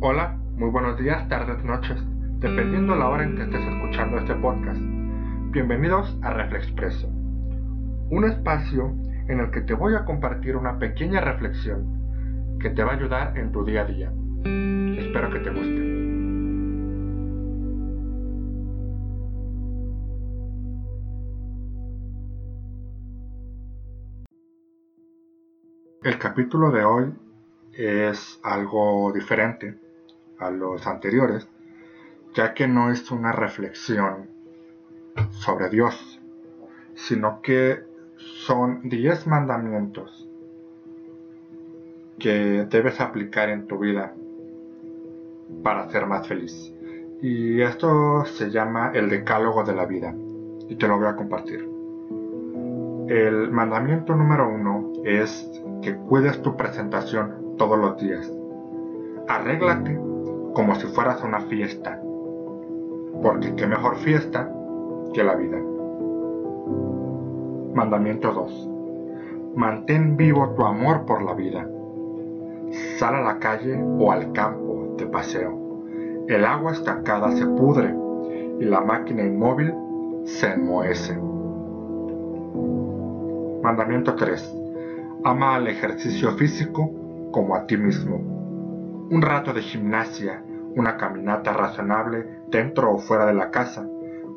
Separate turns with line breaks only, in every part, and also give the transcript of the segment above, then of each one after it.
Hola, muy buenos días, tardes, noches, dependiendo la hora en que estés escuchando este podcast. Bienvenidos a Reflexpreso, un espacio en el que te voy a compartir una pequeña reflexión que te va a ayudar en tu día a día. Espero que te guste. El capítulo de hoy es algo diferente a los anteriores, ya que no es una reflexión sobre Dios, sino que son 10 mandamientos que debes aplicar en tu vida para ser más feliz. Y esto se llama el decálogo de la vida y te lo voy a compartir. El mandamiento número uno es que cuides tu presentación todos los días. Arréglate como si fueras una fiesta, porque qué mejor fiesta que la vida. Mandamiento 2. Mantén vivo tu amor por la vida. Sal a la calle o al campo de paseo. El agua estancada se pudre y la máquina inmóvil se enmohece. Mandamiento 3. Ama al ejercicio físico como a ti mismo. Un rato de gimnasia, una caminata razonable dentro o fuera de la casa,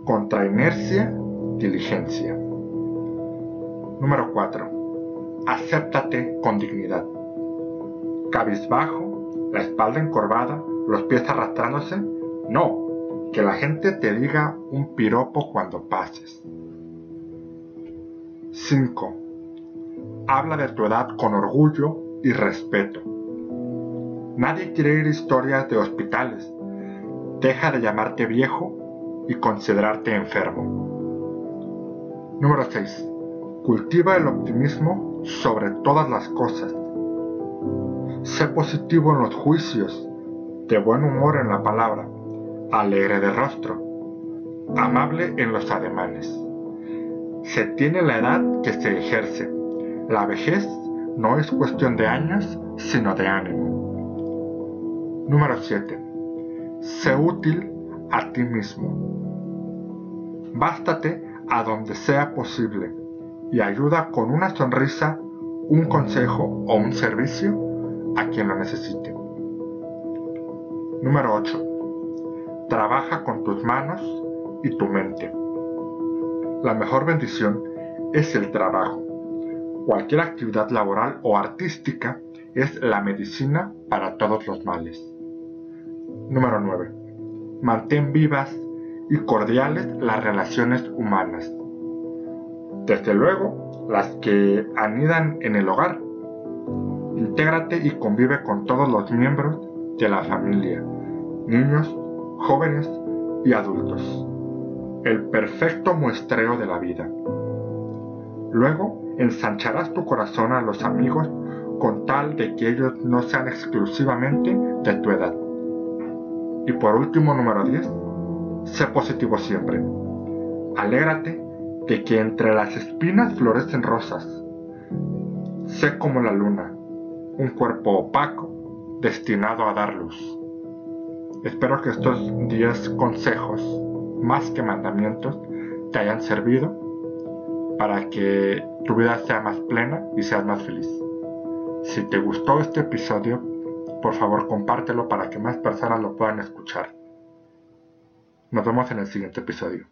contra inercia, diligencia. Número 4. Acéptate con dignidad. Cabizbajo, la espalda encorvada, los pies arrastrándose. No, que la gente te diga un piropo cuando pases. 5. Habla de tu edad con orgullo y respeto. Nadie quiere ir historias de hospitales. Deja de llamarte viejo y considerarte enfermo. Número 6. Cultiva el optimismo sobre todas las cosas. Sé positivo en los juicios, de buen humor en la palabra, alegre de rostro, amable en los ademanes. Se tiene la edad que se ejerce. La vejez no es cuestión de años, sino de ánimo. Número 7. Sé útil a ti mismo. Bástate a donde sea posible y ayuda con una sonrisa, un consejo o un servicio a quien lo necesite. Número 8. Trabaja con tus manos y tu mente. La mejor bendición es el trabajo. Cualquier actividad laboral o artística es la medicina para todos los males. Número 9. Mantén vivas y cordiales las relaciones humanas desde luego, las que anidan en el hogar. Intégrate y convive con todos los miembros de la familia, niños, jóvenes y adultos. El perfecto muestreo de la vida. Luego, ensancharás tu corazón a los amigos con tal de que ellos no sean exclusivamente de tu edad. Y por último, número 10, sé positivo siempre. Alégrate de que entre las espinas florecen rosas. Sé como la luna, un cuerpo opaco destinado a dar luz. Espero que estos 10 consejos, más que mandamientos, te hayan servido para que tu vida sea más plena y seas más feliz. Si te gustó este episodio, por favor compártelo para que más personas lo puedan escuchar. Nos vemos en el siguiente episodio.